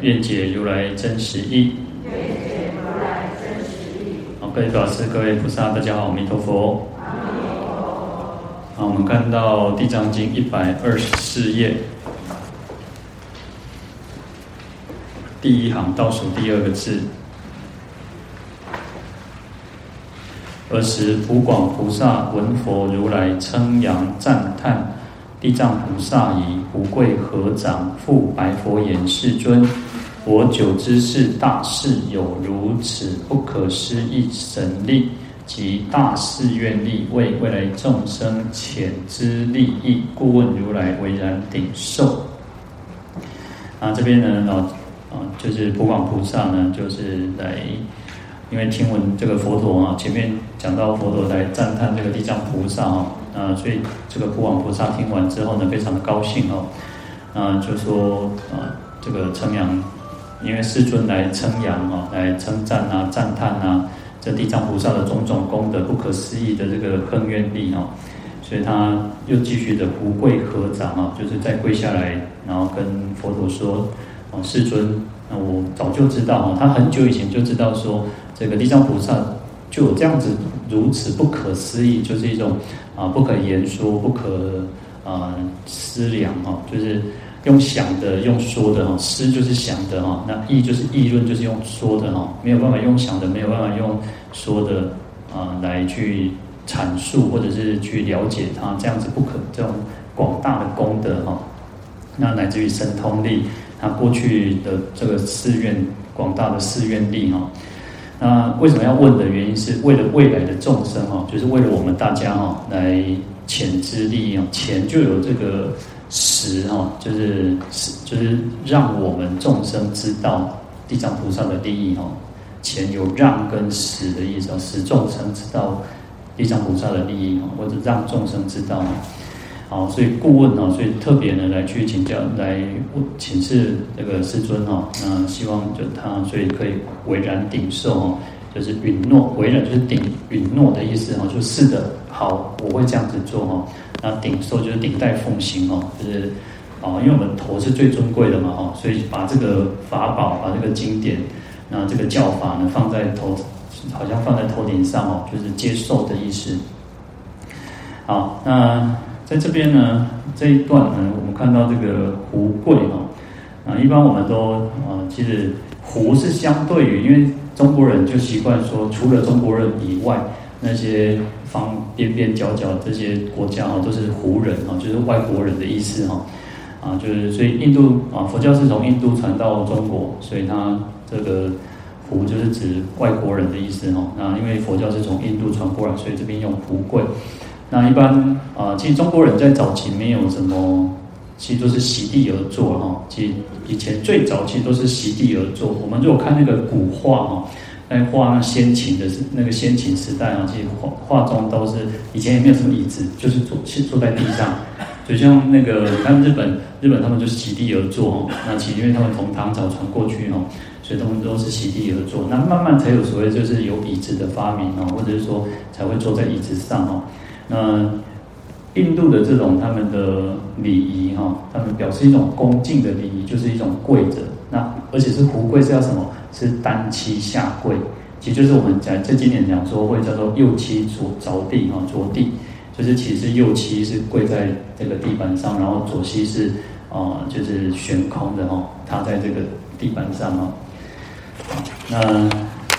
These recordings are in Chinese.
愿解如来真实义。好，各位法师、各位菩萨，大家好，阿弥陀佛。好，我们看到《地藏经》一百二十四页，第一行倒数第二个字。尔时，普广菩萨闻佛如来称扬赞叹地藏菩萨已，胡跪合掌，复白佛言：“世尊。”我久知是大士有如此不可思议神力及大事愿力，为未来众生遣之利益，故问如来为然顶受。啊，这边呢，老啊，就是普广菩萨呢，就是来，因为听闻这个佛陀啊，前面讲到佛陀来赞叹这个地藏菩萨啊，啊，所以这个普广菩萨听完之后呢，非常的高兴哦，啊，就说啊，这个称扬。因为世尊来称扬啊，来称赞啊、赞叹啊，这地藏菩萨的种种功德、不可思议的这个恒愿力哦，所以他又继续的胡跪合掌啊，就是再跪下来，然后跟佛陀说：“哦，世尊，那我早就知道哦，他很久以前就知道说，这个地藏菩萨就有这样子如此不可思议，就是一种啊不可言说、不可啊思量哦，就是。”用想的，用说的哈，思就是想的哈，那议就是议论，就是用说的哈，没有办法用想的，没有办法用说的啊来去阐述或者是去了解它这样子不可这种广大的功德哈，那乃至于神通力，他过去的这个寺院广大的寺院力哈，那为什么要问的原因是为了未来的众生哈，就是为了我们大家哈来遣之力啊，遣就有这个。使哈，就是使，就是让我们众生知道地藏菩萨的利益哈。前有让跟使的意思，使众生知道地藏菩萨的利益哈，或者让众生知道。好，所以顾问哈，所以特别呢来去请教，来请示这个世尊哈。那希望就他，所以可以为然顶受哈，就是允诺，为然就是顶允诺的意思哈，就是的，好，我会这样子做哈。那顶受就是顶戴奉行哦，就是哦，因为我们头是最尊贵的嘛哈，所以把这个法宝，把这个经典，那这个教法呢放在头，好像放在头顶上哦，就是接受的意思。好，那在这边呢，这一段呢，我们看到这个胡跪哈，啊，一般我们都啊，其实胡是相对于，因为中国人就习惯说，除了中国人以外。那些方边边角角这些国家哈，都是胡人哈，就是外国人的意思哈，啊，就是所以印度啊，佛教是从印度传到中国，所以它这个胡就是指外国人的意思哈。那因为佛教是从印度传过来，所以这边用胡贵。那一般啊，其实中国人在早期没有什么，其实都是席地而坐哈。其实以前最早期都是席地而坐。我们如果看那个古画哈。在画那先秦的时那个先秦时代啊，其实画画中都是以前也没有什么椅子，就是坐是坐在地上，就像那个他们日本日本他们就是席地而坐哦。那其实因为他们从唐朝传过去哦，所以他们都是席地而坐。那慢慢才有所谓就是有椅子的发明哦，或者是说才会坐在椅子上哦。那印度的这种他们的礼仪哈，他们表示一种恭敬的礼仪，就是一种跪着。那而且是胡跪是要什么？是单膝下跪，其实就是我们在这几年讲说会叫做右膝着着地哈，着地就是其实右膝是跪在这个地板上，然后左膝是啊、就是悬空的哈，踏在这个地板上哈。那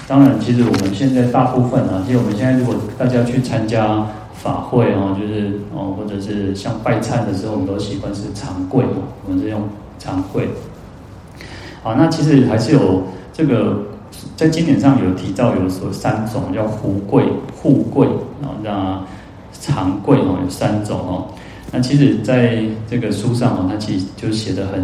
当然，其实我们现在大部分啊，其实我们现在如果大家去参加法会啊，就是哦或者是像拜忏的时候，我们都习惯是长跪嘛，我们是用长跪。好，那其实还是有。这个在经典上有提到，有说三种叫胡跪、互跪，然后那长贵哦，有三种哦。那其实在这个书上哦，它其实就写的很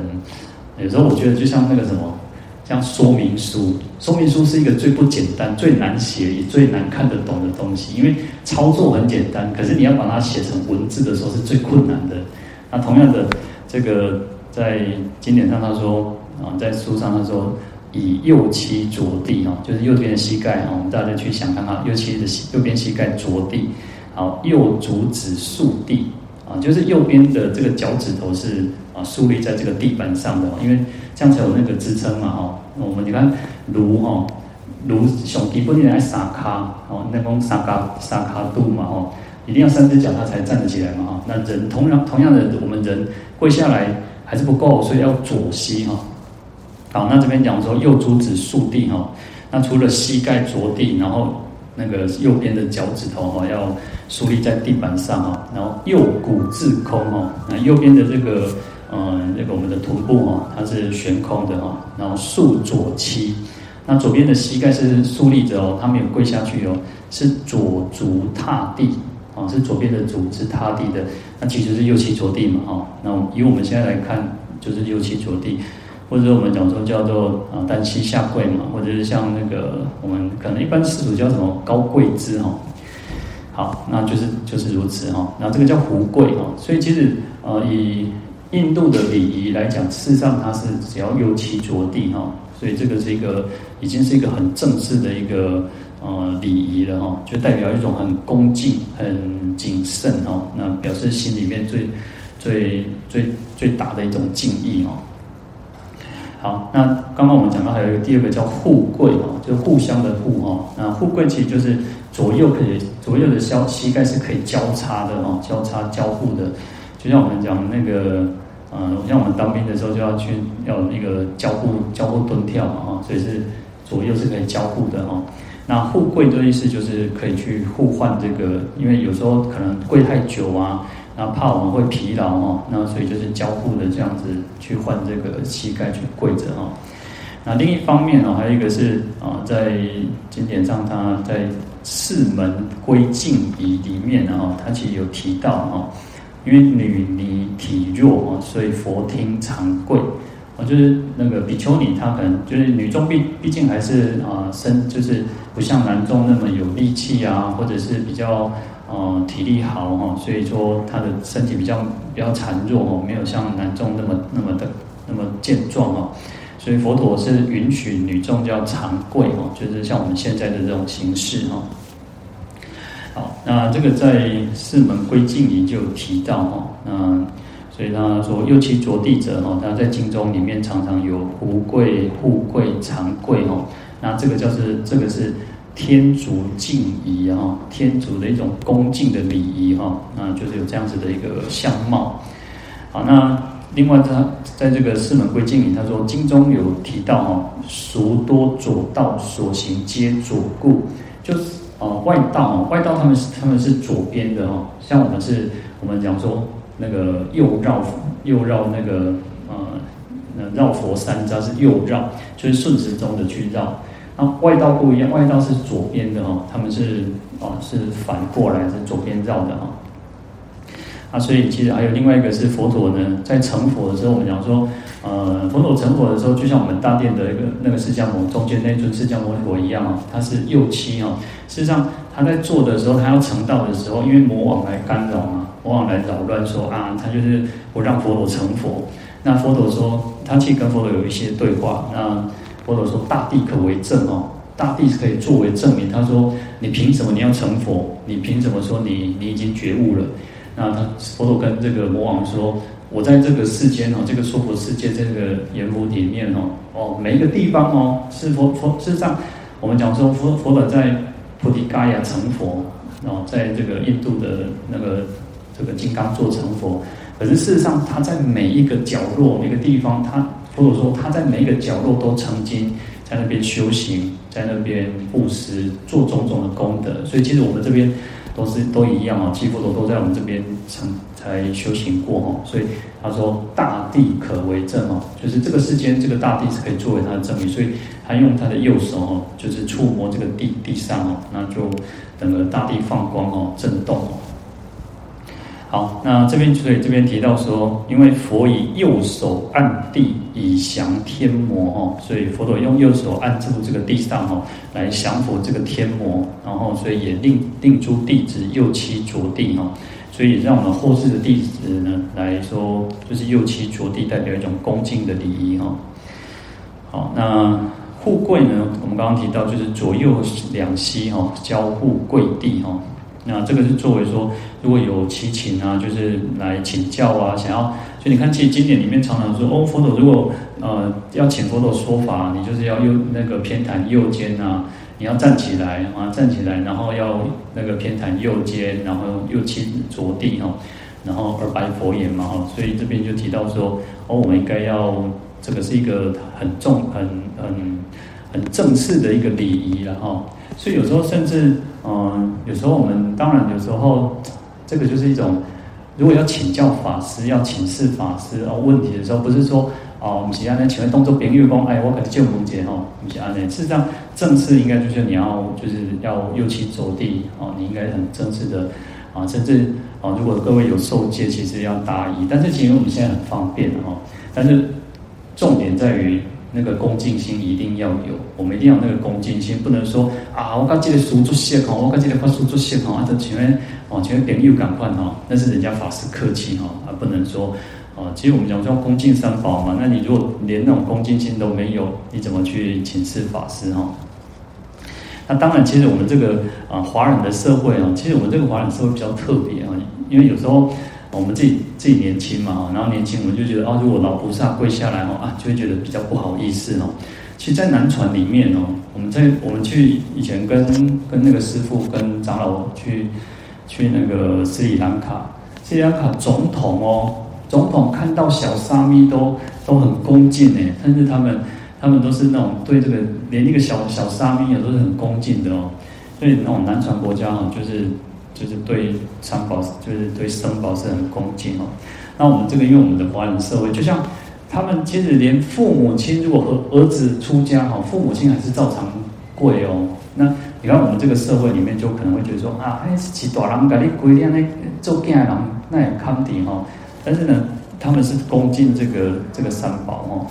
有时候我觉得就像那个什么，像说明书，说明书是一个最不简单、最难写也最难看得懂的东西，因为操作很简单，可是你要把它写成文字的时候是最困难的。那同样的，这个在经典上他说啊，在书上他说。以右膝着地哦，就是右边的膝盖哦，我们大家去想看看，右膝的右边膝盖着地，好，右足趾竖地啊，就是右边的这个脚趾头是啊竖立在这个地板上的，因为这样才有那个支撑嘛哈。我们你看如哈如上基本来三脚哦，那讲三脚三脚度嘛哈，一定要三只脚它才站得起来嘛哈。那人同样同样的，我们人跪下来还是不够，所以要左膝哈。好，那这边讲说右足趾竖地哈，那除了膝盖着地，然后那个右边的脚趾头哈要竖立在地板上哈，然后右股自空哈，那右边的这个嗯那个我们的臀部哈它是悬空的哈，然后竖左膝，那左边的膝盖是竖立着哦，它没有跪下去哦，是左足踏地啊，是左边的足是踏地的，那其实是右膝着地嘛哈，那以我们现在来看就是右膝着地。或者我们讲说叫做啊单膝下跪嘛，或者是像那个我们可能一般世俗叫什么高跪姿哈，好，那就是就是如此哈，那这个叫胡跪哈，所以其实呃以印度的礼仪来讲，事实上它是只要右膝着地哈，所以这个是一个已经是一个很正式的一个呃礼仪了哈，就代表一种很恭敬、很谨慎哈，那表示心里面最最最最大的一种敬意哈。好，那刚刚我们讲到还有一个第二个叫互跪哦，就是互相的互哦。那互跪其实就是左右可以左右的小膝盖是可以交叉的哦，交叉交互的。就像我们讲那个，嗯，像我们当兵的时候就要去要那个交互交互蹲跳嘛哈，所以是左右是可以交互的哈。那互跪的意思就是可以去互换这个，因为有时候可能跪太久啊。那怕我们会疲劳哈，那所以就是交互的这样子去换这个膝盖去跪着哈。那另一方面呢，还有一个是啊，在经典上，他在四门归敬仪里面呢，他其实有提到哈，因为女尼体弱哦所以佛听常跪。啊，就是那个比丘尼，她可能就是女众毕毕竟还是啊身就是不像男众那么有力气啊，或者是比较。呃，体力好哈，所以说他的身体比较比较孱弱哦，没有像男众那么那么的那么健壮哦，所以佛陀是允许女众叫常跪哦，就是像我们现在的这种形式哈。好，那这个在四门归敬仪就有提到哈，那所以他说右膝着地者哈，他在经中里面常常有胡跪、互跪、常跪哦，那这个叫是这个是。天竺敬仪啊，天竺的一种恭敬的礼仪哈，那就是有这样子的一个相貌。好，那另外他在这个四门归敬里，他说经中有提到哈，孰多左道所行皆左故，就是啊外道啊外道他们是他们是左边的哈，像我们是我们讲说那个右绕右绕那个呃那绕佛三匝是右绕，就是顺时钟的去绕。那外道不一样，外道是左边的哦，他们是啊是反过来是左边绕的哈。啊，所以其实还有另外一个是佛陀呢，在成佛的时候，我们讲说，呃，佛陀成佛的时候，就像我们大殿的一个那个释迦牟中间那尊释迦牟尼佛一样啊，他是右膝啊。事实上，他在做的时候，他要成道的时候，因为魔王来干扰嘛，魔王来扰乱说啊，他就是不让佛陀成佛。那佛陀说，他去跟佛陀有一些对话，那。佛陀说：“大地可为证哦，大地是可以作为证明。”他说：“你凭什么你要成佛？你凭什么说你你已经觉悟了？”那他佛陀跟这个魔王说：“我在这个世间哦，这个娑婆世界这个阎浮里面哦，哦每一个地方哦，是佛佛事实上，我们讲说佛佛陀在菩提伽亚成佛，哦，在这个印度的那个这个金刚座成佛。可是事实上，他在每一个角落、每个地方，他。”或者说他在每一个角落都曾经在那边修行，在那边布施，做种种的功德。所以其实我们这边都是都一样啊，几乎都都在我们这边曾才修行过哈。所以他说大地可为证哦，就是这个世间这个大地是可以作为他的证明。所以他用他的右手哦，就是触摸这个地地上哦，那就整个大地放光哦，震动哦。好，那这边所以这边提到说，因为佛以右手按地以降天魔哦，所以佛陀用右手按住这个地上哦，来降服这个天魔，然后所以也令令诸弟子右膝着地哦，所以让我们后世的弟子呢来说，就是右膝着地代表一种恭敬的礼仪哦。好，那护跪呢，我们刚刚提到就是左右两膝哈交互跪地哈。那这个是作为说，如果有祈请啊，就是来请教啊，想要就你看，其实经典里面常常说，哦，佛陀如果呃要请佛陀说法，你就是要右那个偏袒右肩啊，你要站起来啊，站起来，然后要那个偏袒右肩，然后右膝着地哈，然后而白佛言嘛哈，所以这边就提到说，哦，我们应该要这个是一个很重、很很很正式的一个礼仪了哈，所以有时候甚至。嗯，有时候我们当然有时候，这个就是一种，如果要请教法师，要请示法师哦问题的时候，不是说哦，我们其他人请问动作别月光，哎，我可能见不接哈，不是啊，那事实上正式应该就是你要就是要右膝着地哦，你应该很正式的啊，甚至啊，如果各位有受戒，其实要大仪，但是其实我们现在很方便哈，但是重点在于。那个恭敬心一定要有，我们一定要那个恭敬心，不能说啊，我刚记得书做谢哈，我刚记得发书做谢哈，啊，这前面哦前面点又赶快哈，那是人家法师客气哈，啊，不能说啊，其实我们讲说恭敬三宝嘛，那你如果连那种恭敬心都没有，你怎么去请示法师哈？那当然，其实我们这个啊华人的社会啊，其实我们这个华人社会比较特别啊，因为有时候。我们自己自己年轻嘛，然后年轻我们就觉得哦，如果老菩萨跪下来哦啊，就会觉得比较不好意思哦。其实，在南传里面哦，我们在我们去以前跟跟那个师父跟长老去去那个斯里兰卡，斯里兰卡总统哦，总统看到小沙弥都都很恭敬哎，但是他们他们都是那种对这个连那个小小沙弥也都是很恭敬的哦。所以那种南传国家哈，就是。就是对三宝，就是对僧宝是很恭敬哦。那我们这个，因为我们的华人社会，就像他们其实连父母亲，如果儿儿子出家哈，父母亲还是照常跪哦。那你看我们这个社会里面，就可能会觉得说啊，哎，是大人给你跪，那做囝人那也康定哈。但是呢，他们是恭敬这个这个三宝哦。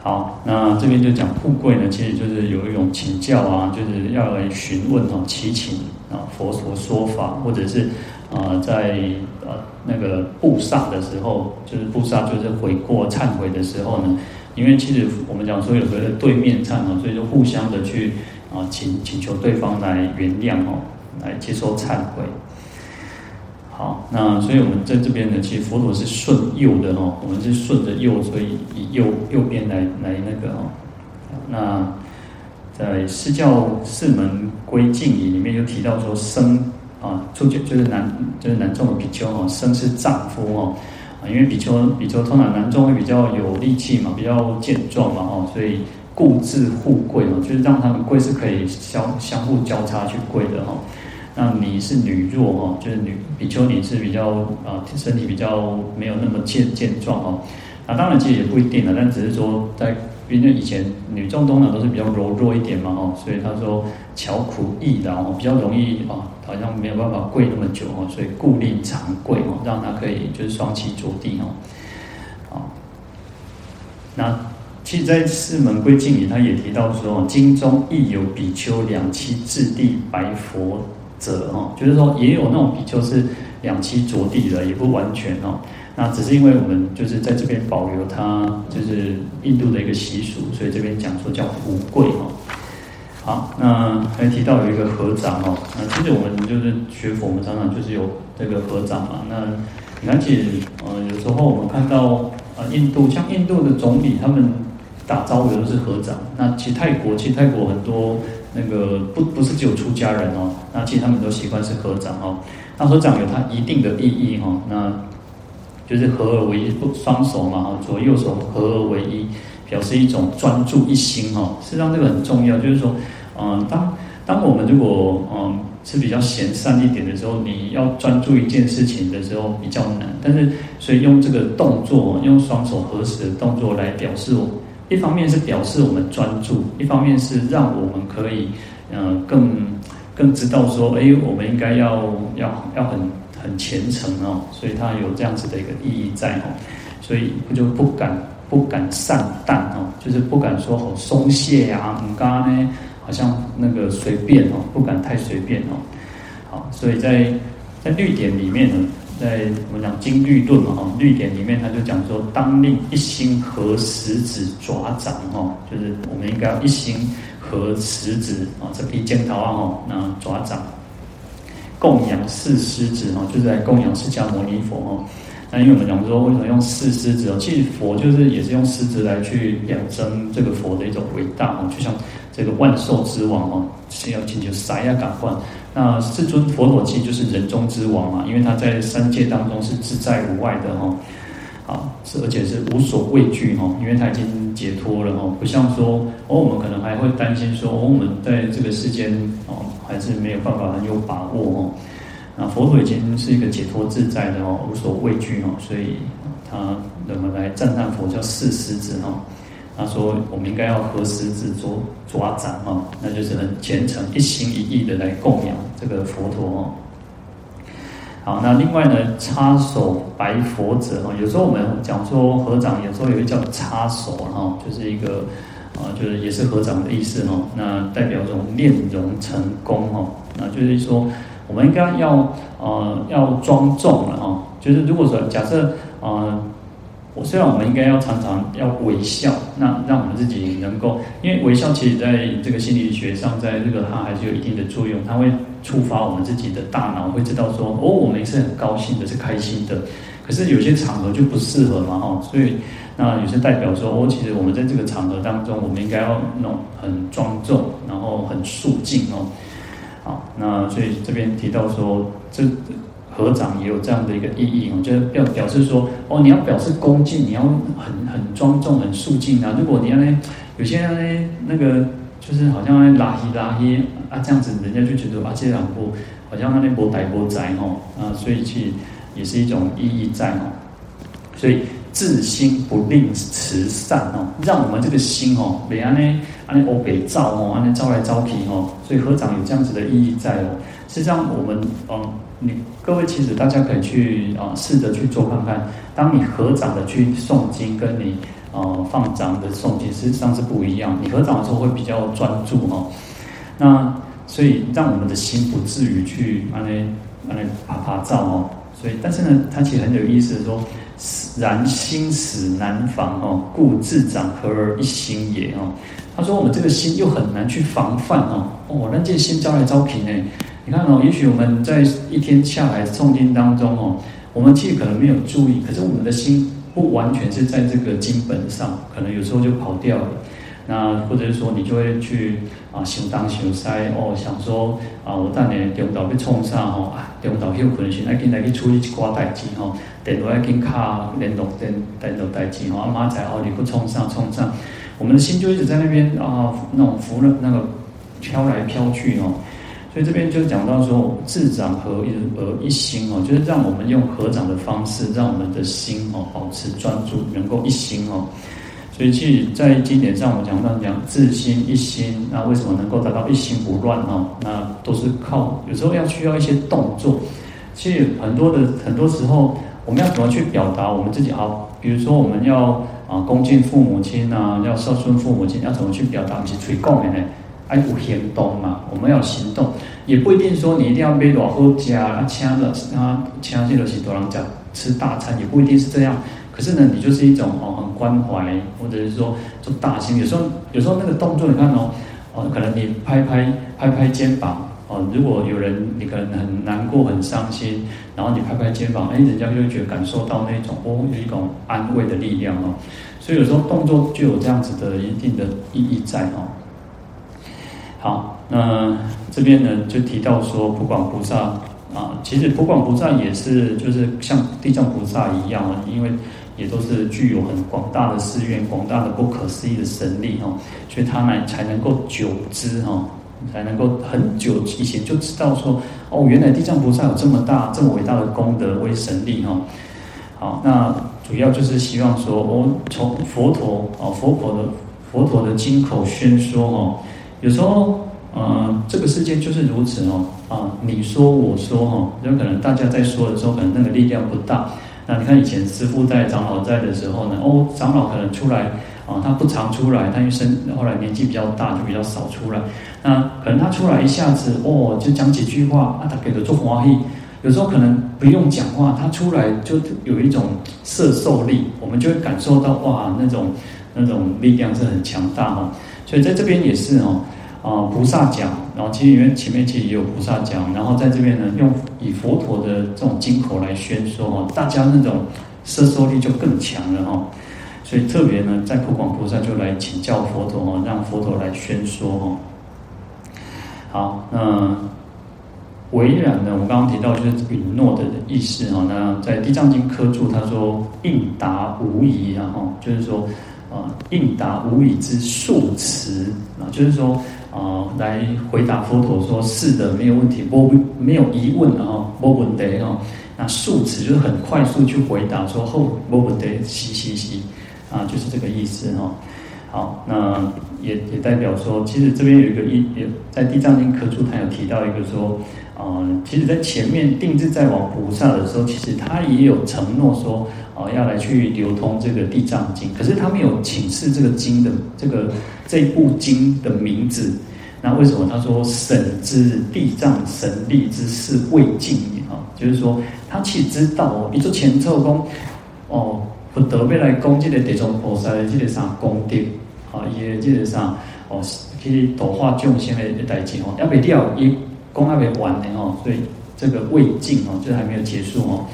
好，那这边就讲富贵呢，其实就是有一种请教啊，就是要来询问哦，祈请啊，佛陀说法，或者是啊，在呃那个布萨的时候，就是布萨就是悔过忏悔的时候呢，因为其实我们讲说有个对面忏啊，所以就互相的去啊请请求对方来原谅哦，来接受忏悔。好，那所以我们在这边呢，其实佛陀是顺右的哦，我们是顺着右，所以以右右边来来那个哦。那在释教四门归敬仪里面有提到说，生啊，出家就是男就是男众的比丘哦，生是丈夫哦，啊，因为比丘比丘通常男众会比较有力气嘛，比较健壮嘛哦，所以固自互跪哦，就是让他们跪是可以相相互交叉去跪的哈。那你是女弱哈，就是女比丘尼是比较啊身体比较没有那么健健壮哦。那当然其实也不一定了，但只是说在因为以前女众通常都是比较柔弱一点嘛哦，所以他说巧苦易然后比较容易啊，好像没有办法跪那么久哦，所以固定常跪哦，让他可以就是双膝着地哦。啊，那其实，在四门归敬里，他也提到说，经中亦有比丘两膝置地白佛。者哈，就是说也有那种比丘是两膝着地的，也不完全哦。那只是因为我们就是在这边保留它，就是印度的一个习俗，所以这边讲说叫护跪哈。好，那还提到有一个合掌哦。那其实我们就是学佛，我们常常就是有这个合掌嘛。那你看，其实呃有时候我们看到啊，印度像印度的总理他们打招呼都是合掌。那其实泰国，其实泰国很多。那个不不是只有出家人哦，那其实他们都习惯是合掌哦。那合掌有它一定的意义哈，那就是合而为一，双手嘛哈，左右手合而为一，表示一种专注一心哈。实际上这个很重要，就是说，嗯，当当我们如果嗯是比较闲散一点的时候，你要专注一件事情的时候比较难。但是所以用这个动作，用双手合十的动作来表示我。一方面是表示我们专注，一方面是让我们可以，呃，更更知道说，哎，我们应该要要要很很虔诚哦，所以他有这样子的一个意义在哦，所以不就不敢不敢散荡哦，就是不敢说好松懈啊，你刚刚呢好像那个随便哦，不敢太随便哦，好，所以在在绿点里面呢，在我们讲金律论嘛哈，律典里面他就讲说，当令一心合十指爪掌哦，就是我们应该要一心合十指啊，这批尖头啊哈，那爪掌。供养四狮子哈，就是来供养释迦牟尼佛哈。那因为我们讲说，为什么用四狮子哦？其实佛就是也是用狮子来去表征这个佛的一种伟大哦，就像这个万兽之王哦，是要请求啥呀感官。那世尊佛陀其实就是人中之王嘛，因为他在三界当中是自在无外的哈。啊，是而且是无所畏惧哈，因为他已经解脱了哈，不像说哦，我们可能还会担心说，哦，我们在这个世间哦。还是没有办法很有把握哦。那佛陀已经是一个解脱自在的哦，无所畏惧哦，所以他怎么来赞叹佛叫四狮子哦。他说我们应该要合十指做抓掌哦，那就只能虔诚一心一意的来供养这个佛陀哦。好，那另外呢，插手白佛者哦，有时候我们讲说合掌，有时候有一叫插手哈，就是一个。啊，就是也是合掌的意思哦，那代表这种炼融成功哦，那就是说，我们应该要呃要庄重了哈。就是如果说假设呃，虽然我们应该要常常要微笑，那让我们自己能够，因为微笑其实在这个心理学上，在这个它还是有一定的作用，它会触发我们自己的大脑，会知道说哦，我们是很高兴的，是开心的。可是有些场合就不适合嘛哈，所以。那有些代表说，哦，其实我们在这个场合当中，我们应该要弄很庄重，然后很肃静哦。好，那所以这边提到说，这合掌也有这样的一个意义我觉得要表示说，哦，你要表示恭敬，你要很很庄重、很肃静啊。如果你要呢，有些人呢，那个就是好像拉稀拉稀啊，这样子，人家就觉得啊，这两部好像那边波歹波窄哦啊，所以去也是一种意义在哦，所以。自心不吝慈善哦，让我们这个心哦，别安呢安呢欧北照哦，安呢招来招去哦，所以合掌有这样子的意义在哦。实际上我们嗯，你各位其实大家可以去啊试着去做看看，当你合掌的去诵经，跟你呃放掌的诵经实际上是不一样。你合掌的时候会比较专注哦，那所以让我们的心不至于去安呢安呢啪啪照哦。所以但是呢，它其实很有意思的说。然心死难防哦，故自掌合而一心也哦。他说我们这个心又很难去防范哦。哦，那这心招来招去呢？你看哦，也许我们在一天下来诵经当中哦，我们其实可能没有注意，可是我们的心不完全是在这个经本上，可能有时候就跑掉了。那或者是说，你就会去啊，想当想西哦，想说啊，我当年中岛被冲上吼啊，中岛休困时，来紧来去处理一挂代志吼，电话要紧卡联络电电脑代志吼，阿妈在哦，你不冲上冲上，我们的心就一直在那边啊，那种浮了那个飘来飘去哦，所以这边就讲到说，自掌合一而一心哦，就是让我们用合掌的方式，让我们的心哦保持专注，能够一心哦。所以，其实，在经典上，我讲到讲自心一心，那为什么能够达到一心不乱哦？那都是靠有时候要需要一些动作。其实很多的很多时候，我们要怎么去表达我们自己啊？比如说，我们要啊恭敬父母亲啊，要孝顺父母亲，要怎么去表达？我们是随供的呢？哎，有行动嘛？我们要行动，也不一定说你一定要买多好家啊，请了啊，请这个是多人家吃大餐，也不一定是这样。可是呢，你就是一种哦，很关怀，或者是说做大心。有时候，有时候那个动作，你看哦，哦，可能你拍拍拍拍肩膀哦，如果有人你可能很难过、很伤心，然后你拍拍肩膀，哎，人家就会觉得感受到那种哦，有一种安慰的力量哦。所以有时候动作就有这样子的一定的意义在哦。好，那这边呢就提到说，不管菩萨啊，其实不管菩萨也是就是像地藏菩萨一样啊，因为。也都是具有很广大的誓愿、广大的不可思议的神力哈，所以他呢才能够久知哈，才能够很久以前就知道说哦，原来地藏菩萨有这么大、这么伟大的功德为神力哈。好，那主要就是希望说，哦，从佛陀啊，佛陀的佛陀的经口宣说哈，有时候呃，这个世界就是如此哦，啊，你说我说哈，有可能大家在说的时候，可能那个力量不大。那你看以前师父在长老在的时候呢，哦，长老可能出来啊，他不常出来，他因为生后来年纪比较大，就比较少出来。那可能他出来一下子哦，就讲几句话啊，他给的做华裔。有时候可能不用讲话，他出来就有一种摄受力，我们就会感受到哇，那种那种力量是很强大哈。所以在这边也是哦，啊，菩萨讲，然后其实因为前面其实也有菩萨讲，然后在这边呢，用以佛陀的这种经口来宣说哈，大家那种摄受力就更强了哈。所以特别呢，在普广菩萨就来请教佛陀哈，让佛陀来宣说哈。好，那。唯然呢，我们刚刚提到就是允诺的意思哈。那在《地藏经》科注，他说应答无疑，然后就是说，啊，应答无疑之数词啊，就是说啊，来回答佛陀说是的，没有问题，不没有疑问啊，没问题哈。那数词就是很快速去回答说后没问题，嘻嘻嘻啊，就是这个意思哈。好，那也也代表说，其实这边有一个一也在《地藏经》科注，他有提到一个说。啊，其实，在前面定制在往菩萨的时候，其实他也有承诺说，啊，要来去流通这个地藏经。可是他没有请示这个经的这个这部经的名字。那为什么？他说：“审知地藏神力之事未尽也。”啊，就是说他其实知道哦，你做前奏功哦，不得未来攻击的地藏菩萨的这个啥功德啊，也这个啥哦，去度化众生的一代志哦，要未了一。公还没完呢哦，所以这个未尽哦，就还没有结束哦，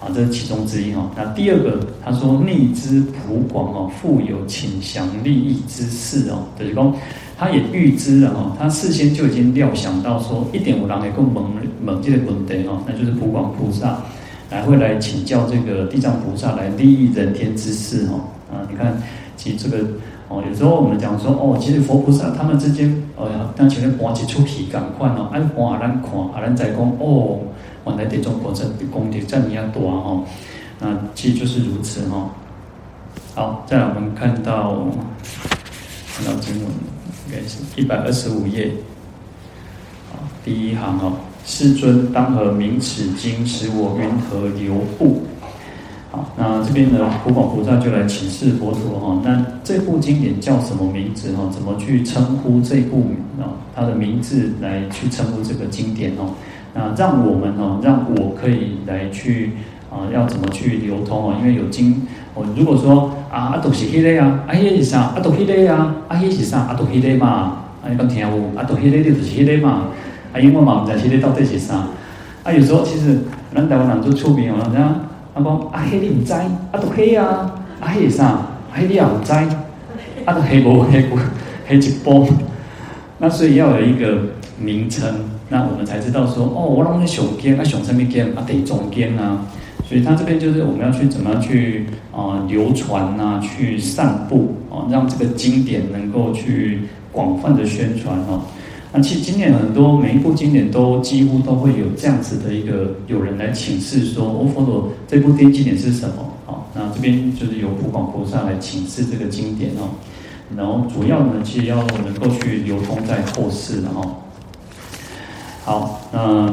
啊，这是其中之一哦。那第二个，他说逆知普广哦，复有请降利益之事哦，就是说他也预知了哦，他事先就已经料想到说，一点五郎也够猛猛这个问题哦，那就是普广菩萨来会来请教这个地藏菩萨来利益人天之事哦，啊，你看其实这个。哦，有时候我们讲说，哦，其实佛菩萨他们之间，哦、呀，当前面搬几出皮赶快哦，按搬阿兰看，阿兰在讲，哦，原来这种过程比功德这么样多哦，那其实就是如此、哦。好，再来我们看到看到经文，应该是一百二十五页，第一行哦，世尊当何名此经，使我云何流布？好，那这边呢，普广菩萨就来请示佛陀哈。那这部经典叫什么名字哈？怎么去称呼这部啊？它的名字来去称呼这个经典哦。那让我们哦，让我可以来去啊，要怎么去流通哦？因为有经，我如果说啊，阿都是迄个啊，阿迄是啥？阿都迄个啊，阿迄是啥？阿都迄个嘛？啊，你讲听有？阿都迄个就是迄个嘛？啊，因为我嘛唔知迄个到底是啥？啊，有时候其实咱台湾人做出名哦，人家。阿公阿黑你唔知，阿都黑啊，阿黑是啥？黑你也唔知，阿都黑无黑不黑一波。那所以要有一个名称，那我们才知道说，哦，我让那熊间啊熊上面间啊得中间啊。所以他这边就是我们要去怎么样去啊、流传啊，去散布啊，让这个经典能够去广泛的宣传哦。那其实经典很多，每一部经典都几乎都会有这样子的一个有人来请示说，哦，佛陀这部经典是什么？啊，那这边就是由普广菩萨来请示这个经典哦。然后主要呢，其实要能够去流通在后世的哦。好，那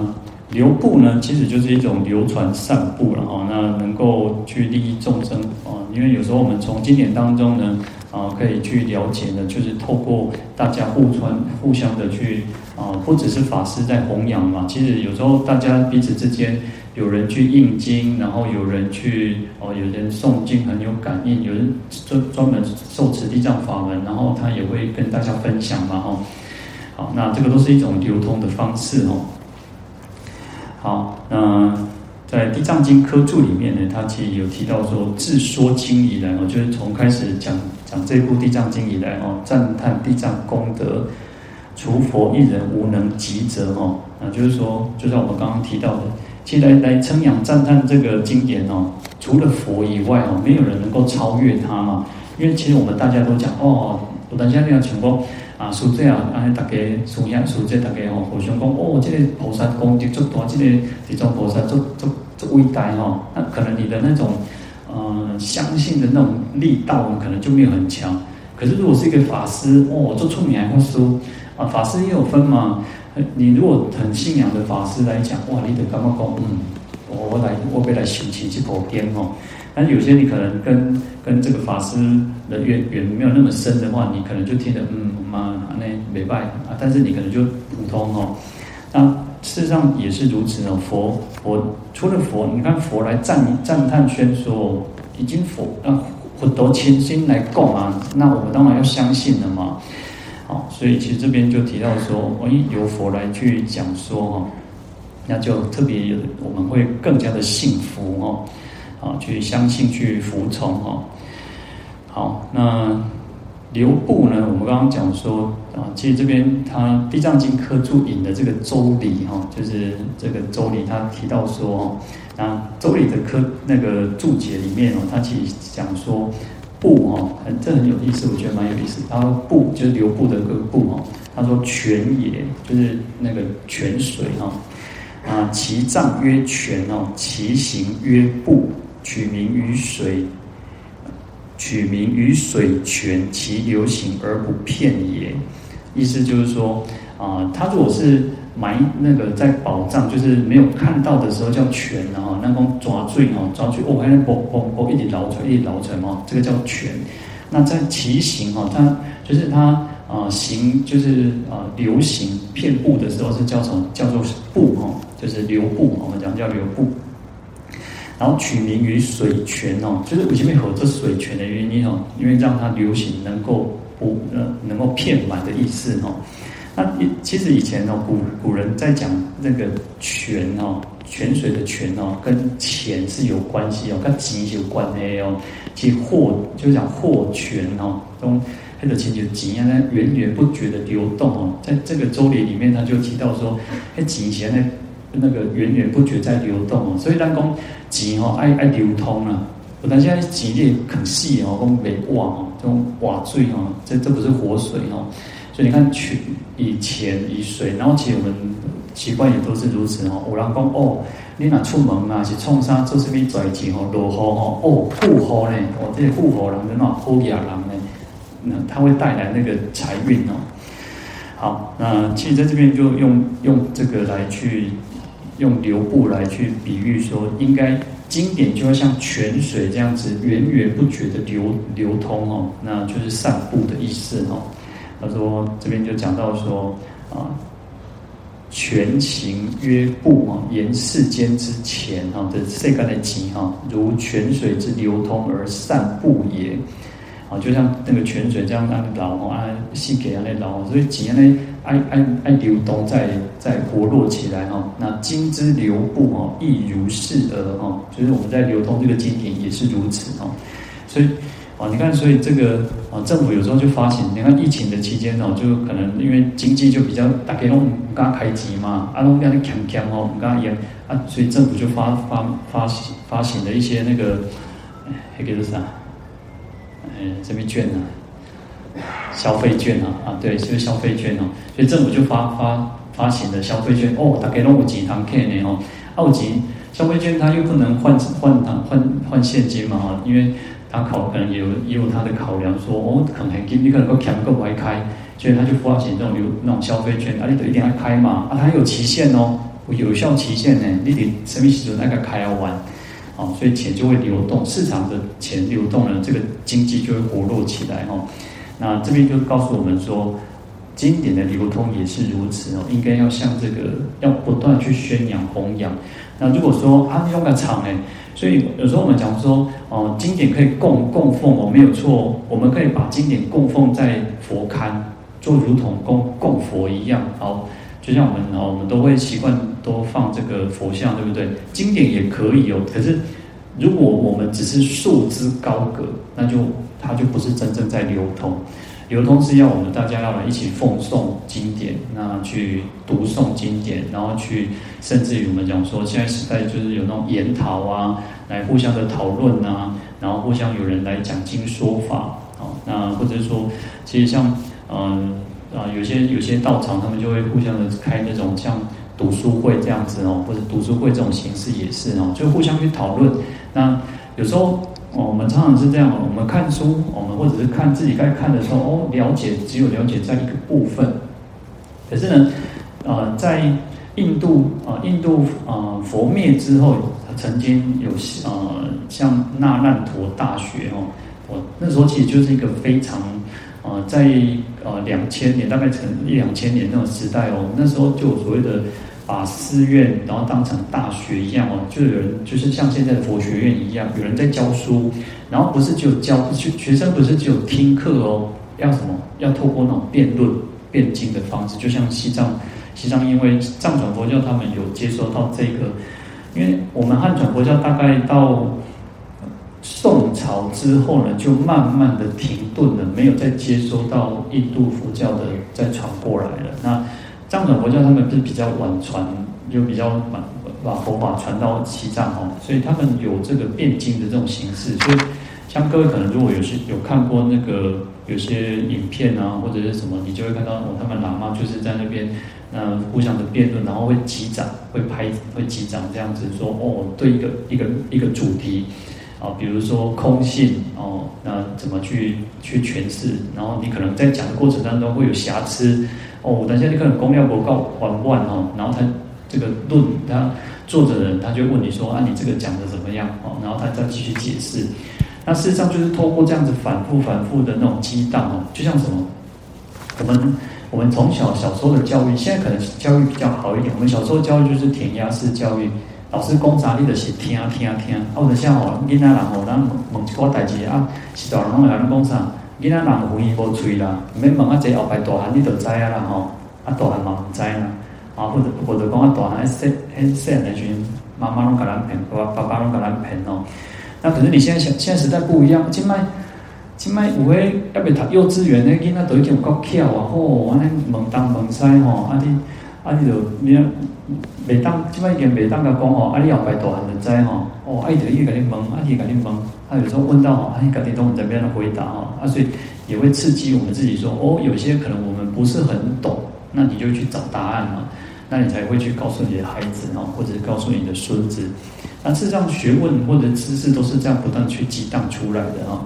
流布呢，其实就是一种流传散布了哈。那能够去利益众生啊，因为有时候我们从经典当中呢。啊，可以去了解的，就是透过大家互传、互相的去啊，不只是法师在弘扬嘛。其实有时候大家彼此之间，有人去印经，然后有人去哦，有人诵经很有感应，有人专专门受持地藏法门，然后他也会跟大家分享嘛，哈。好，那这个都是一种流通的方式，哦。好，那。在《地藏经》科注里面呢，他其实有提到说，自说经以来哦，就是从开始讲讲这部《地藏经》以来哦，赞叹地藏功德，除佛一人无能及者哦，那就是说，就像我们刚刚提到的，其实来来称扬赞叹这个经典哦，除了佛以外哦，没有人能够超越他嘛。因为其实我们大家都讲哦，我等下那样情啊，书这样，啊，大家书下书这大家吼，互相讲哦，这个菩萨功德足大，这个地藏菩萨足足足伟大吼。那可能你的那种，呃，相信的那种力道，可能就没有很强。可是如果是一个法师，哦，做出名还会输啊，法师也有分嘛。你如果很信仰的法师来讲，哇，你得刚刚讲，嗯，我来我被来修起去破颠哦。但有些你可能跟跟这个法师的缘缘没有那么深的话，你可能就听得嗯嘛那没拜啊，但是你可能就普通哦。那事实上也是如此哦。佛佛除了佛，你看佛来赞赞叹宣说，已经佛啊佛陀亲心来供啊，那我们当然要相信了嘛。好，所以其实这边就提到说，万一由佛来去讲说哈，那就特别有我们会更加的信服哦。啊，去相信，去服从哦。好，那流布呢？我们刚刚讲说啊，其实这边他《地藏经》科注引的这个周礼哈，就是这个周礼，他提到说哦，那周礼的科那个注解里面哦，他其实讲说布哦，很这很有意思，我觉得蛮有意思。他说布就是流布的个布哦，他说泉也，就是那个泉水哈啊，其藏曰泉哦，其形曰布。取名于水，取名于水泉，其流行而不片也。意思就是说，啊、呃，他如果是埋那个在宝藏，就是没有看到的时候叫泉，然后那种抓坠哦，抓坠哦，还能啵啵啵一直捞出来，一直捞出来嘛，这个叫泉。那在其形哦，它就是它啊、呃、形就是啊、流行遍布的时候是叫什么？叫做布哦，就是流布，我们讲叫流布。然后取名于水泉哦，就是为什么有这水泉的原因哦，因为让它流行能够不呃能够遍满的意思哦。那其实以前哦，古古人在讲那个泉哦，泉水的泉哦，跟钱是有关系哦，跟钱有关系哦。其货就是讲货泉哦，中它的钱就钱啊，那源源不绝的流动哦。在这个周礼里面，他就提到说，那钱钱呢，那个源源不绝在流动哦，所以当讲。钱吼爱爱流通啊，不但现在钱也很细哦，讲没瓦哦，这种瓦水哦，这这不是活水哦，所以你看取以钱以水，然后其实我们习惯也都是如此哦。有人讲哦，你若出门啊是创啥做什么赚钱哦，落雨吼哦，富雨呢，哦这些富雨人跟那好野人呢，那他会带来那个财运哦。好，那其实在这边就用用这个来去。用流布来去比喻说，应该经典就要像泉水这样子源源不绝的流流通哦，那就是散布的意思哦。他说这边就讲到说啊，泉情曰布啊，言世间之钱哈的世间的集哈，如泉水之流通而散布也。啊，就像那个泉水这样那个流啊，细给啊那流，所以钱呢。爱爱爱流动，再再活络起来哈。那金之流布哦，亦如是而哈。就是我们在流通这个经典也是如此哈。所以啊，你看，所以这个啊，政府有时候就发行。你看疫情的期间哦，就可能因为经济就比较大家拢唔敢开机嘛，啊拢在那强强哦，唔敢用啊，所以政府就发发发行发行了一些那个，那个是啥？哎，什么券呢？消费券啊啊，对，就是消费券哦，所以政府就发发发行的消费券哦，大概拢有几堂课呢哦，奥级消费券它又不能换换换换换现金嘛哈，因为它考可能也有也有它的考量说，说哦可能给你可能够强够还开，所以他就发行这种流那种消费券，啊你都一定要开嘛，啊它有期限哦，有效期限呢，你得什么时候那个开要完，哦，所以钱就会流动，市场的钱流动了，这个经济就会活络起来哦。那这边就告诉我们说，经典的流通也是如此哦，应该要像这个，要不断去宣扬弘扬。那如果说啊，用个场哎，所以有时候我们讲说，哦，经典可以供供奉哦，没有错，我们可以把经典供奉在佛龛，就如同供供佛一样。好，就像我们哦，我们都会习惯都放这个佛像，对不对？经典也可以哦，可是如果我们只是束之高阁，那就。它就不是真正在流通，流通是要我们大家要来一起奉诵经典，那去读诵经典，然后去，甚至于我们讲说，现在时代就是有那种研讨啊，来互相的讨论啊，然后互相有人来讲经说法，啊，那或者说，其实像嗯啊，有些有些道场，他们就会互相的开那种像读书会这样子哦，或者读书会这种形式也是哦，就互相去讨论。那有时候。我们常常是这样，我们看书，我们或者是看自己该看的时候，哦，了解只有了解在一个部分。可是呢，呃，在印度啊、印度啊、佛灭之后，曾经有呃，像那烂陀大学哦，我那时候其实就是一个非常呃，在呃两千年，大概成一两千年那种时代哦，那时候就所谓的。把寺院然后当成大学一样哦，就有人就是像现在的佛学院一样，有人在教书，然后不是只有教学学生，不是只有听课哦，要什么？要透过那种辩论、辩经的方式，就像西藏，西藏因为藏传佛教他们有接收到这个，因为我们汉传佛教大概到宋朝之后呢，就慢慢的停顿了，没有再接收到印度佛教的再传过来了。那藏传佛教他们是比较晚传，就比较晚把佛法传到西藏哦，所以他们有这个辩经的这种形式。所以像各位可能如果有些有看过那个有些影片啊，或者是什么，你就会看到哦，他们喇嘛就是在那边嗯互相的辩论，然后会击掌，会拍，会击掌这样子说哦，对一个一个一个主题啊，比如说空性哦，那怎么去去诠释？然后你可能在讲的过程当中会有瑕疵。哦，等下你可能公料不够完万哦，然后他这个论他作者人他就问你说啊，你这个讲的怎么样哦？然后他再继续解释。那事实上就是透过这样子反复反复的那种激荡哦，就像什么？我们我们从小小时候的教育，现在可能教育比较好一点。我们小时候教育就是填鸭式教育，老师公啥你就是听啊听啊听啊。或者像哦，囡仔人哦，咱问一个代志啊，是大人拢会来讲啥？囡仔人有耳无喙啦，毋免问啊！这后排大汉你就知啊啦吼，啊大汉嘛毋知啦，啊或者或者讲啊大汉细细细汉时阵，妈妈拢甲咱骗，爸爸爸拢甲咱骗哦。那可是你现在现现在时代不一样，今麦今麦有诶要未读幼稚园诶囡仔都已经有够巧啊！吼，安尼问东问西吼，啊你啊你就你啊袂当，今麦已经袂当甲讲吼，啊你后摆大汉就知吼，哦啊伊就伊甲你问，啊伊甲你问。他有时候问到哦，哎，家庭中怎么样的回答哦，啊，所以也会刺激我们自己说，哦，有些可能我们不是很懂，那你就去找答案嘛，那你才会去告诉你的孩子哦，或者是告诉你的孙子，那事实上学问或者知识都是这样不断去激荡出来的啊。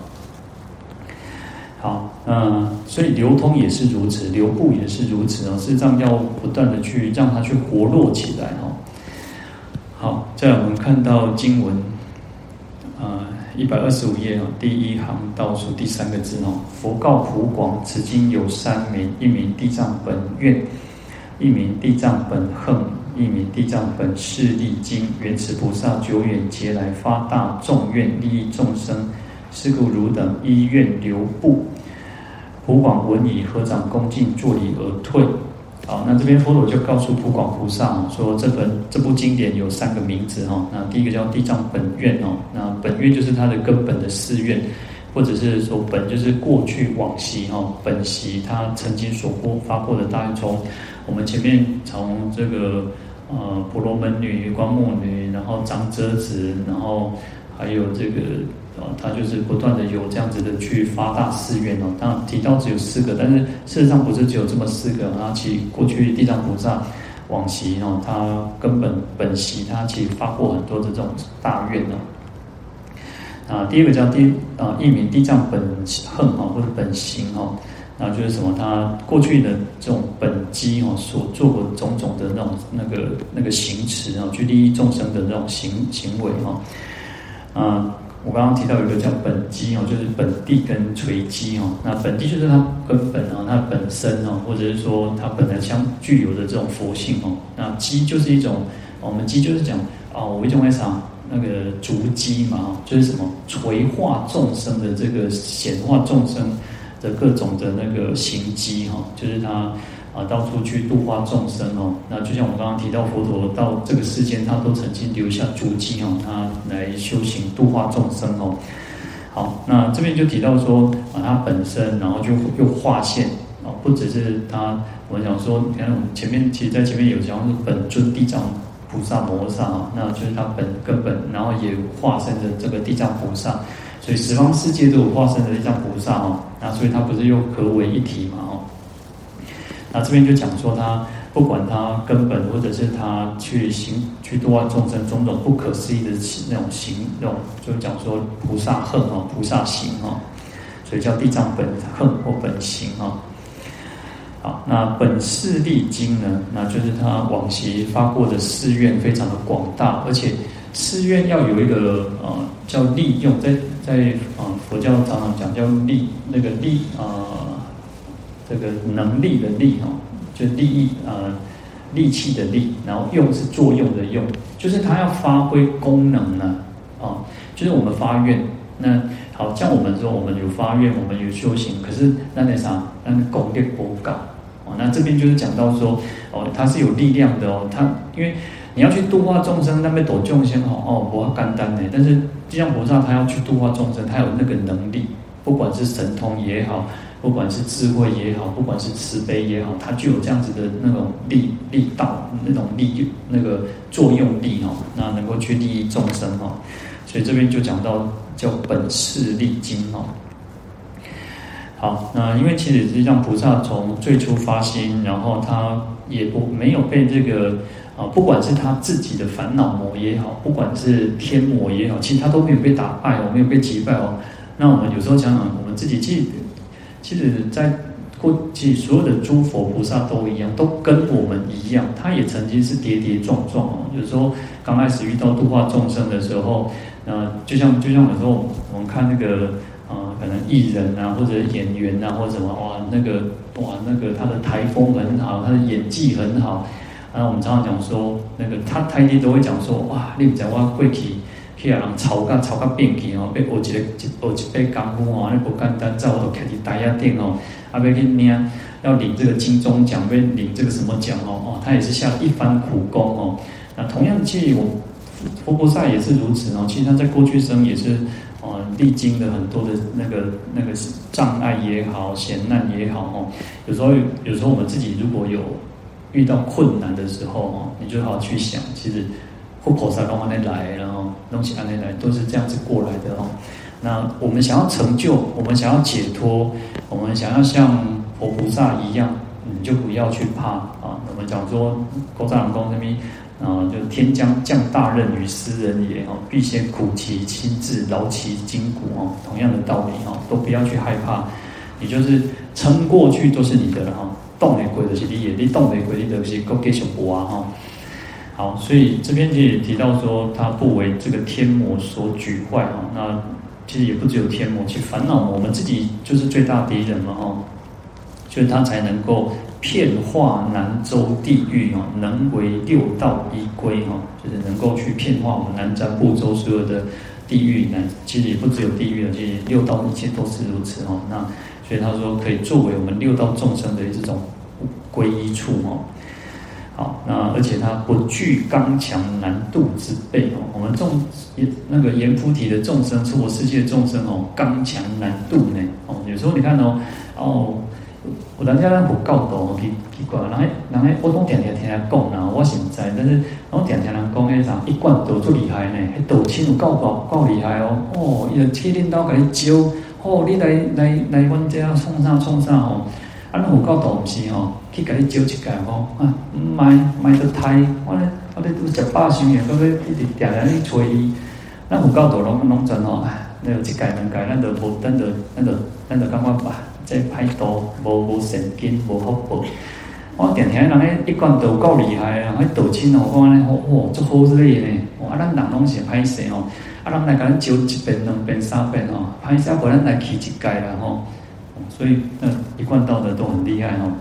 好，嗯，所以流通也是如此，流布也是如此哦，事实上要不断的去让它去活络起来哦。好，再我们看到经文，啊。一百二十五页哦，第一行倒数第三个字哦。佛告普广：此经有三名，一名地藏本愿，一名地藏本恨，一名地藏本势力经。原始菩萨久远劫来发大众愿，利益众生。是故汝等依愿留步。普广闻已，合掌恭敬作礼而退。好，那这边佛陀就告诉普广菩萨说，这本这部经典有三个名字哈。那第一个叫地藏本愿哦，那本愿就是它的根本的誓愿，或者是说本就是过去往昔哈，本昔他曾经所过发过的大愿，从我们前面从这个呃婆罗门女、光目女，然后长者子，然后还有这个。他就是不断的有这样子的去发大誓愿哦，当然提到只有四个，但是事实上不是只有这么四个啊。其过去地藏菩萨往昔哦，他根本本昔他其实发过很多的这种大愿哦。啊，第一个叫地啊，一名地藏本行哦，或者本行哦，那就是什么？他过去的这种本机哦，所做过种种的那种那个那个行持哦，去利益众生的那种行行为哈，啊。我刚刚提到有一个叫本机哦，就是本地跟垂机哦。那本地就是它根本哦，它本身哦，或者是说它本来相具有的这种佛性哦。那机就是一种，我们机就是讲啊，我一种为啥那个足机嘛，就是什么垂化众生的这个显化众生的各种的那个行机哈，就是它。啊，到处去度化众生哦。那就像我刚刚提到，佛陀到这个世间，他都曾经留下足迹哦，他来修行度化众生哦。好，那这边就提到说啊，他本身然后就又化现啊，不只是他，我们讲说，你看我们前面其实在前面有讲是本尊地藏菩萨摩萨啊，那就是他本根本，然后也化身的这个地藏菩萨，所以十方世界都有化身的地藏菩萨哦。那所以他不是又合为一体嘛。那这边就讲说他不管他根本或者是他去行去度化众生种种不可思议的那种行那种，就讲说菩萨恨哦，菩萨行哦，所以叫地藏本恨或本行哦。好，那本誓力经呢，那就是他往昔发过的誓愿非常的广大，而且誓愿要有一个呃叫利用，在在啊、呃、佛教常常讲叫利那个利啊。呃这个能力的力哈，就利益呃力气的力，然后用是作用的用，就是它要发挥功能呢啊，就是我们发愿，那好像我们说我们有发愿，我们有修行，可是那那啥，那功力不够哦。那这边就是讲到说哦，它是有力量的哦，它因为你要去度化众生，那边躲众生哦哦，不简单呢。但是地藏菩萨他要去度化众生，他有那个能力，不管是神通也好。不管是智慧也好，不管是慈悲也好，它具有这样子的那种力力道，那种力那个作用力哦，那能够去利益众生哦。所以这边就讲到叫本誓力经哦。好，那因为其实实际上菩萨从最初发心，然后他也不没有被这个啊，不管是他自己的烦恼魔也好，不管是天魔也好，其实他都没有被打败哦，没有被击败哦。那我们有时候想想，我们自己既。其实，在过去所有的诸佛菩萨都一样，都跟我们一样，他也曾经是跌跌撞撞哦。有时候刚开始遇到度化众生的时候，呃，就像就像有时候我们看那个啊、呃，可能艺人啊，或者演员啊，或者什么哇，那个哇，那个他的台风很好，他的演技很好。然后我们常常讲说，那个他台底都会讲说，哇，你讲我过去。去啊，人吵甲吵甲变去哦，要学一个一学一辈功夫哦，那不简单，在我都开始台下店哦，啊，要去领，要领这个金钟奖，要领这个什么奖哦，哦，他也是下了一番苦功哦。那同样，其实我佛菩萨也是如此哦。其实他在过去生也是哦，历经了很多的那个那个障碍也好，险难也好哦。有时候有时候我们自己如果有遇到困难的时候哦，你就好好去想，其实。佛菩萨刚刚那来，然后东西安那来，都是这样子过来的哦。那我们想要成就，我们想要解脱，我们想要像佛菩萨一样，你就不要去怕啊。我们讲说，古早人讲什么啊？就天将降大任于斯人也哦，必先苦其心志，劳其筋骨哦。同样的道理哦，都不要去害怕，你就是撑过去都是你的了哈。动的鬼的是你，你动的鬼的是够继续活啊哈。好，所以这边其实也提到说，他不为这个天魔所举坏哈。那其实也不只有天魔，其实烦恼，我们自己就是最大敌人嘛哈。所以他才能够骗化南洲地狱哦，能为六道依归哈，就是能够去骗化我们南瞻部洲所有的地狱南，其实也不只有地狱了，其实六道一切都是如此哦。那所以他说可以作为我们六道众生的这种归依处哦。好，那而且他不惧刚强难度之辈哦。我们众那个阎浮提的众生，娑婆世界的众生哦，刚强难度呢哦。有时候你看哦哦，人家那不教导奇奇怪，然后然后我都天天听他讲，然后我现在，但是我天天人讲那啥一贯道最厉害呢，还道亲有够够够厉害哦哦，伊就去领导给你招哦，你来来来，阮这样创啥创啥哦。啊，那有够道不是吼，去甲你招一届吼，啊，唔买买得太，我咧我咧都食饱受嘅，搁要一直定定去催伊。咱有够大拢拢真吼，那有一届两届，咱就无，咱就咱就咱就感觉吧，这歹道无无神经无福报。我定定人咧一贯道够厉害啊，迄道亲哦，我咧哇，足好之类咧。啊，咱人拢是歹势吼，啊，人来甲咱招一遍两遍三遍吼，歹势无咱来去一届啦吼。所以，那一贯道的都很厉害哦。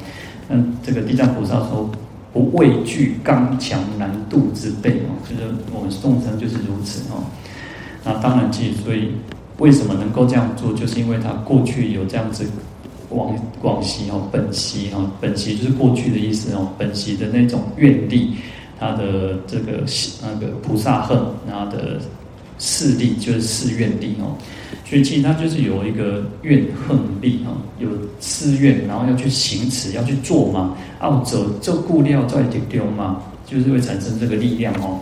那这个地藏菩萨说，不畏惧刚强难度之辈哦，就是我们众生就是如此哦。那当然，其实所以为什么能够这样做，就是因为他过去有这样子往往昔哦，本昔哦，本昔就是过去的意思哦，本昔的那种愿力，他的这个那个菩萨恨，他的势力就是誓愿力哦。所以其实他就是有一个怨恨力啊，有私怨，然后要去行持，要去做嘛。啊，我走这故料在丢丢嘛，就是会产生这个力量哦。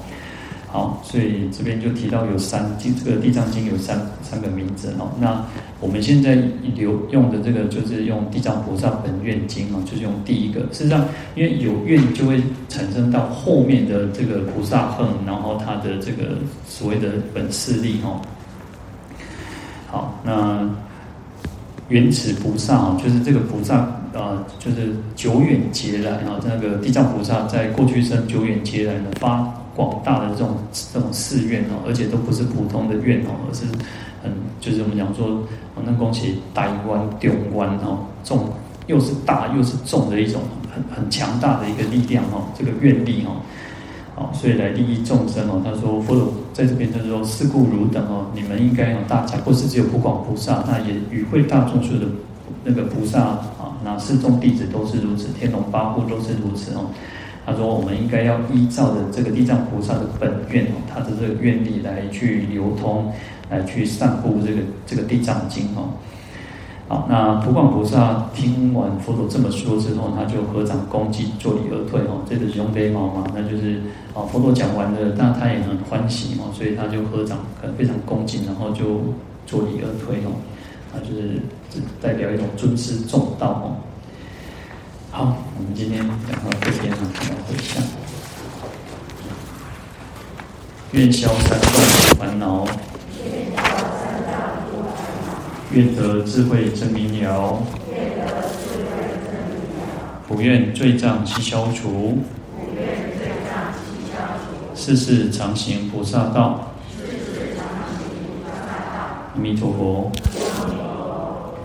好，所以这边就提到有三经，这个地藏经有三三个名字哦。那我们现在留用的这个就是用《地藏菩萨本愿经》啊，就是用第一个。事实上，因为有愿就会产生到后面的这个菩萨恨，然后他的这个所谓的本誓力哈。好，那原始菩萨哦，就是这个菩萨啊，就是久远劫来啊，那个地藏菩萨在过去生久远劫来的发广大的这种这种誓愿哦，而且都不是普通的愿哦，而是很就是我们讲说。那恭喜大一弯、中弯哦，重又是大又是重的一种很很强大的一个力量哦，这个愿力哦，好，所以来利益众生哦。他说佛陀在这边他说，是故如等哦，你们应该有大家，不是只有普广菩萨，那也与会大众数的那个菩萨啊，那四众弟子都是如此，天龙八部都是如此哦。他说我们应该要依照的这个地藏菩萨的本愿哦，他的这个愿力来去流通。来去散布这个这个地藏经哦，好，那普广菩萨听完佛陀这么说之后，他就合掌恭敬，作礼而退哦。这个是用悲毛嘛，那就是啊，佛陀讲完了，那他也很欢喜哦，所以他就合掌，可能非常恭敬，然后就作礼而退哦。啊，就是代表一种尊师重道哦。好，我们今天讲到这边呢，要回向，愿消三障烦恼。愿得智慧真明了，不愿罪障悉消除，世世常行菩萨道。阿弥陀佛。